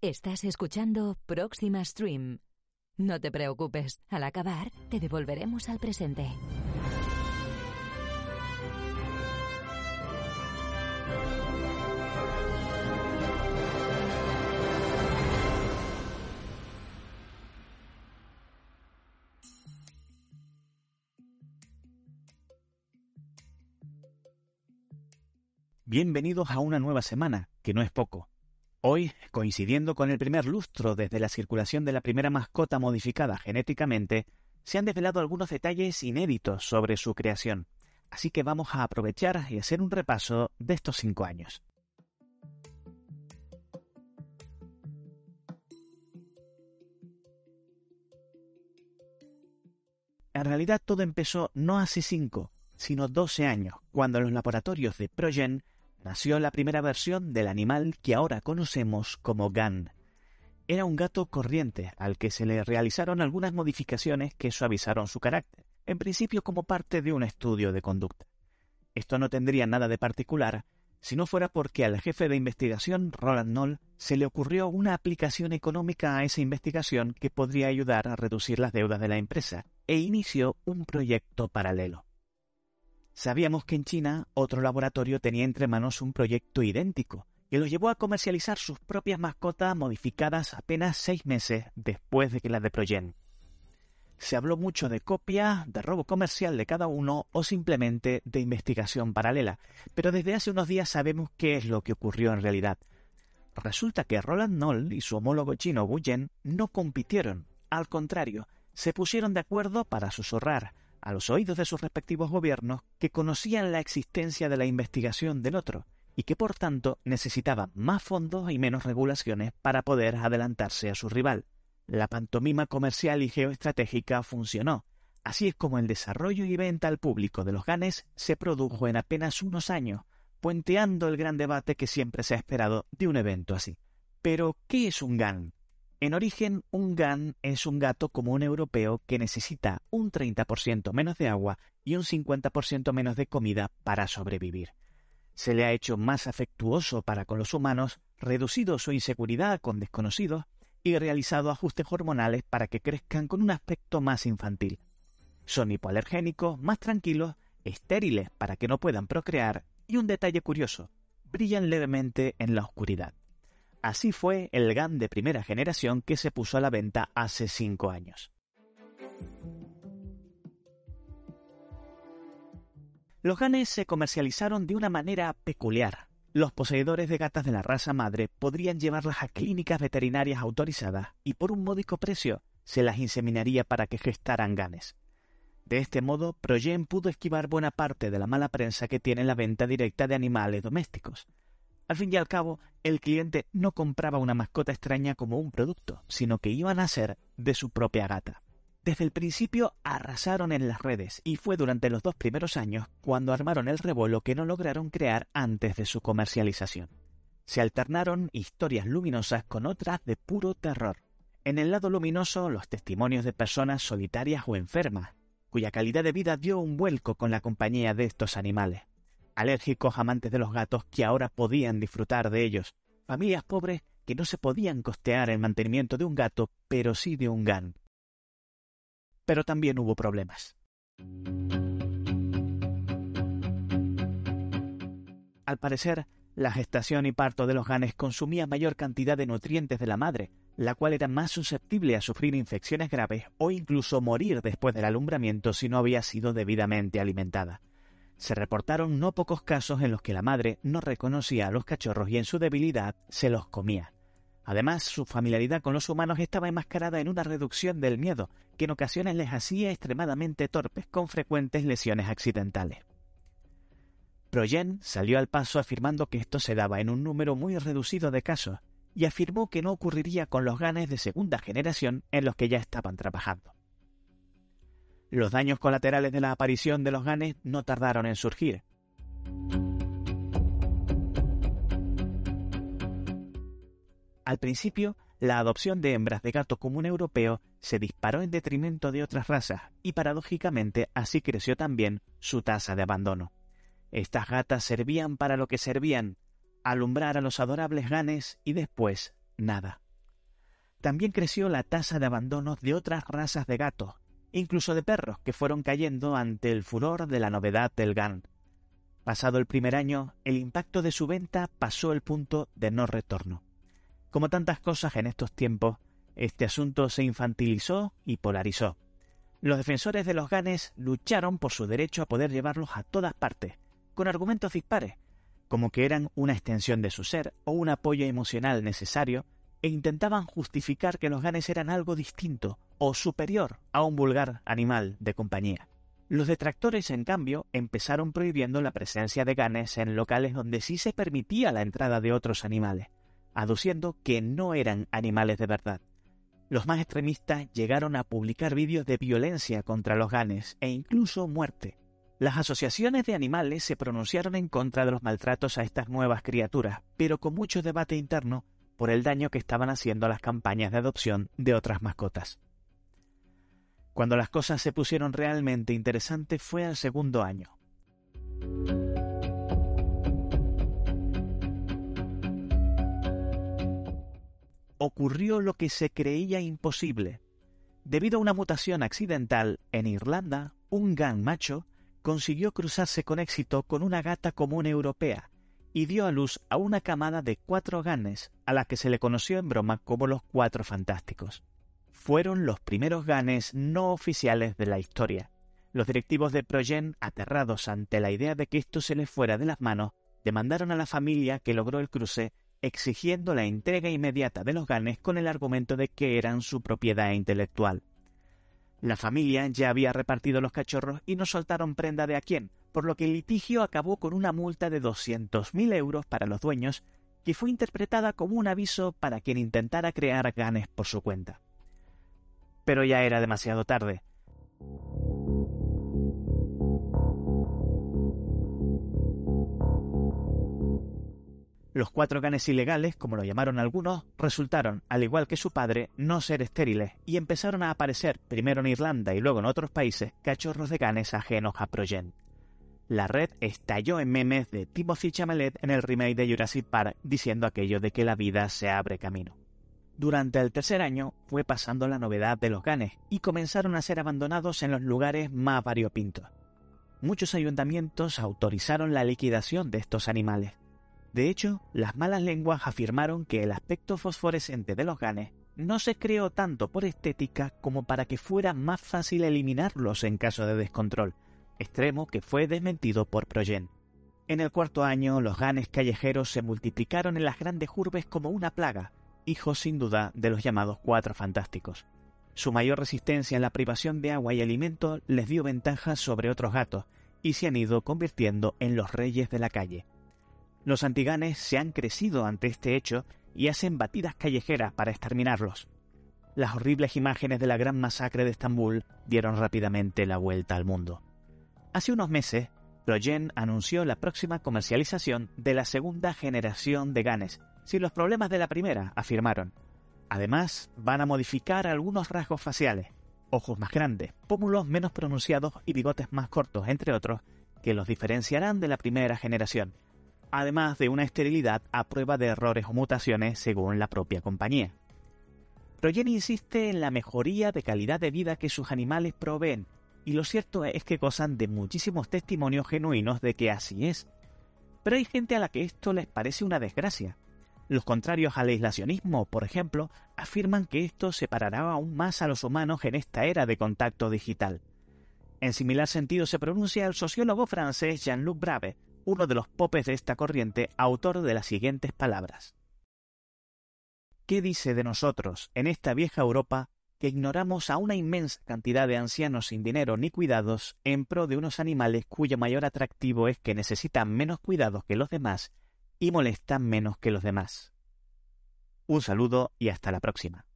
Estás escuchando Próxima Stream. No te preocupes, al acabar te devolveremos al presente. Bienvenidos a una nueva semana, que no es poco. Hoy, coincidiendo con el primer lustro desde la circulación de la primera mascota modificada genéticamente, se han desvelado algunos detalles inéditos sobre su creación. Así que vamos a aprovechar y hacer un repaso de estos cinco años. En realidad todo empezó no hace cinco, sino doce años, cuando los laboratorios de Progen nació la primera versión del animal que ahora conocemos como GAN. Era un gato corriente al que se le realizaron algunas modificaciones que suavizaron su carácter, en principio como parte de un estudio de conducta. Esto no tendría nada de particular si no fuera porque al jefe de investigación, Roland Knoll, se le ocurrió una aplicación económica a esa investigación que podría ayudar a reducir las deudas de la empresa, e inició un proyecto paralelo. Sabíamos que en China otro laboratorio tenía entre manos un proyecto idéntico, que los llevó a comercializar sus propias mascotas modificadas apenas seis meses después de que las de Progen. Se habló mucho de copia, de robo comercial de cada uno o simplemente de investigación paralela, pero desde hace unos días sabemos qué es lo que ocurrió en realidad. Resulta que Roland Knoll y su homólogo chino Wu Yen no compitieron, al contrario, se pusieron de acuerdo para susurrar, a los oídos de sus respectivos gobiernos que conocían la existencia de la investigación del otro y que por tanto necesitaban más fondos y menos regulaciones para poder adelantarse a su rival. La pantomima comercial y geoestratégica funcionó. Así es como el desarrollo y venta al público de los GANES se produjo en apenas unos años, puenteando el gran debate que siempre se ha esperado de un evento así. Pero, ¿qué es un GAN? En origen, un GAN es un gato común europeo que necesita un 30% menos de agua y un 50% menos de comida para sobrevivir. Se le ha hecho más afectuoso para con los humanos, reducido su inseguridad con desconocidos y realizado ajustes hormonales para que crezcan con un aspecto más infantil. Son hipoalergénicos, más tranquilos, estériles para que no puedan procrear y un detalle curioso, brillan levemente en la oscuridad. Así fue el GAN de primera generación que se puso a la venta hace cinco años. Los GANes se comercializaron de una manera peculiar. Los poseedores de gatas de la raza madre podrían llevarlas a clínicas veterinarias autorizadas y por un módico precio se las inseminaría para que gestaran ganes. De este modo, Progen pudo esquivar buena parte de la mala prensa que tiene la venta directa de animales domésticos. Al fin y al cabo, el cliente no compraba una mascota extraña como un producto, sino que iban a ser de su propia gata. Desde el principio arrasaron en las redes y fue durante los dos primeros años cuando armaron el revuelo que no lograron crear antes de su comercialización. Se alternaron historias luminosas con otras de puro terror. En el lado luminoso, los testimonios de personas solitarias o enfermas, cuya calidad de vida dio un vuelco con la compañía de estos animales alérgicos amantes de los gatos que ahora podían disfrutar de ellos, familias pobres que no se podían costear el mantenimiento de un gato, pero sí de un GAN. Pero también hubo problemas. Al parecer, la gestación y parto de los ganes consumía mayor cantidad de nutrientes de la madre, la cual era más susceptible a sufrir infecciones graves o incluso morir después del alumbramiento si no había sido debidamente alimentada. Se reportaron no pocos casos en los que la madre no reconocía a los cachorros y en su debilidad se los comía. Además, su familiaridad con los humanos estaba enmascarada en una reducción del miedo, que en ocasiones les hacía extremadamente torpes con frecuentes lesiones accidentales. Progen salió al paso afirmando que esto se daba en un número muy reducido de casos, y afirmó que no ocurriría con los ganes de segunda generación en los que ya estaban trabajando. Los daños colaterales de la aparición de los ganes no tardaron en surgir. Al principio, la adopción de hembras de gato común europeo se disparó en detrimento de otras razas y paradójicamente así creció también su tasa de abandono. Estas gatas servían para lo que servían, alumbrar a los adorables ganes y después nada. También creció la tasa de abandono de otras razas de gatos, incluso de perros que fueron cayendo ante el furor de la novedad del GAN. Pasado el primer año, el impacto de su venta pasó el punto de no retorno. Como tantas cosas en estos tiempos, este asunto se infantilizó y polarizó. Los defensores de los ganes lucharon por su derecho a poder llevarlos a todas partes, con argumentos dispares, como que eran una extensión de su ser o un apoyo emocional necesario, e intentaban justificar que los ganes eran algo distinto o superior a un vulgar animal de compañía. Los detractores, en cambio, empezaron prohibiendo la presencia de ganes en locales donde sí se permitía la entrada de otros animales, aduciendo que no eran animales de verdad. Los más extremistas llegaron a publicar vídeos de violencia contra los ganes e incluso muerte. Las asociaciones de animales se pronunciaron en contra de los maltratos a estas nuevas criaturas, pero con mucho debate interno por el daño que estaban haciendo a las campañas de adopción de otras mascotas. Cuando las cosas se pusieron realmente interesantes fue al segundo año. ocurrió lo que se creía imposible. Debido a una mutación accidental en Irlanda, un gan macho consiguió cruzarse con éxito con una gata común europea y dio a luz a una camada de cuatro ganes a la que se le conoció en broma como los Cuatro Fantásticos. Fueron los primeros ganes no oficiales de la historia. Los directivos de Progen, aterrados ante la idea de que esto se les fuera de las manos, demandaron a la familia que logró el cruce exigiendo la entrega inmediata de los ganes con el argumento de que eran su propiedad intelectual. La familia ya había repartido los cachorros y no soltaron prenda de a quién, por lo que el litigio acabó con una multa de 200.000 euros para los dueños, que fue interpretada como un aviso para quien intentara crear ganes por su cuenta. Pero ya era demasiado tarde. Los cuatro ganes ilegales, como lo llamaron algunos, resultaron, al igual que su padre, no ser estériles y empezaron a aparecer, primero en Irlanda y luego en otros países, cachorros de ganes ajenos a Progen. La red estalló en memes de Timothy Chalamet en el remake de Jurassic Park diciendo aquello de que la vida se abre camino. Durante el tercer año fue pasando la novedad de los ganes y comenzaron a ser abandonados en los lugares más variopintos. Muchos ayuntamientos autorizaron la liquidación de estos animales de hecho, las malas lenguas afirmaron que el aspecto fosforescente de los ganes no se creó tanto por estética como para que fuera más fácil eliminarlos en caso de descontrol, extremo que fue desmentido por Progen. En el cuarto año, los ganes callejeros se multiplicaron en las grandes urbes como una plaga, hijos sin duda de los llamados cuatro fantásticos. Su mayor resistencia en la privación de agua y alimento les dio ventaja sobre otros gatos, y se han ido convirtiendo en los reyes de la calle. Los antiganes se han crecido ante este hecho y hacen batidas callejeras para exterminarlos. Las horribles imágenes de la gran masacre de Estambul dieron rápidamente la vuelta al mundo. Hace unos meses, Progen anunció la próxima comercialización de la segunda generación de ganes, sin los problemas de la primera, afirmaron. Además, van a modificar algunos rasgos faciales, ojos más grandes, pómulos menos pronunciados y bigotes más cortos, entre otros, que los diferenciarán de la primera generación, además de una esterilidad a prueba de errores o mutaciones según la propia compañía. Progen insiste en la mejoría de calidad de vida que sus animales proveen, y lo cierto es que gozan de muchísimos testimonios genuinos de que así es. Pero hay gente a la que esto les parece una desgracia. Los contrarios al aislacionismo, por ejemplo, afirman que esto separará aún más a los humanos en esta era de contacto digital. En similar sentido se pronuncia el sociólogo francés Jean-Luc Brave, uno de los popes de esta corriente, autor de las siguientes palabras. ¿Qué dice de nosotros, en esta vieja Europa, que ignoramos a una inmensa cantidad de ancianos sin dinero ni cuidados en pro de unos animales cuyo mayor atractivo es que necesitan menos cuidados que los demás y molestan menos que los demás? Un saludo y hasta la próxima.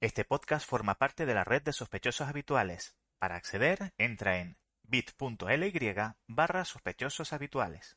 Este podcast forma parte de la red de sospechosos habituales. Para acceder, entra en bit.ly barra sospechosos habituales.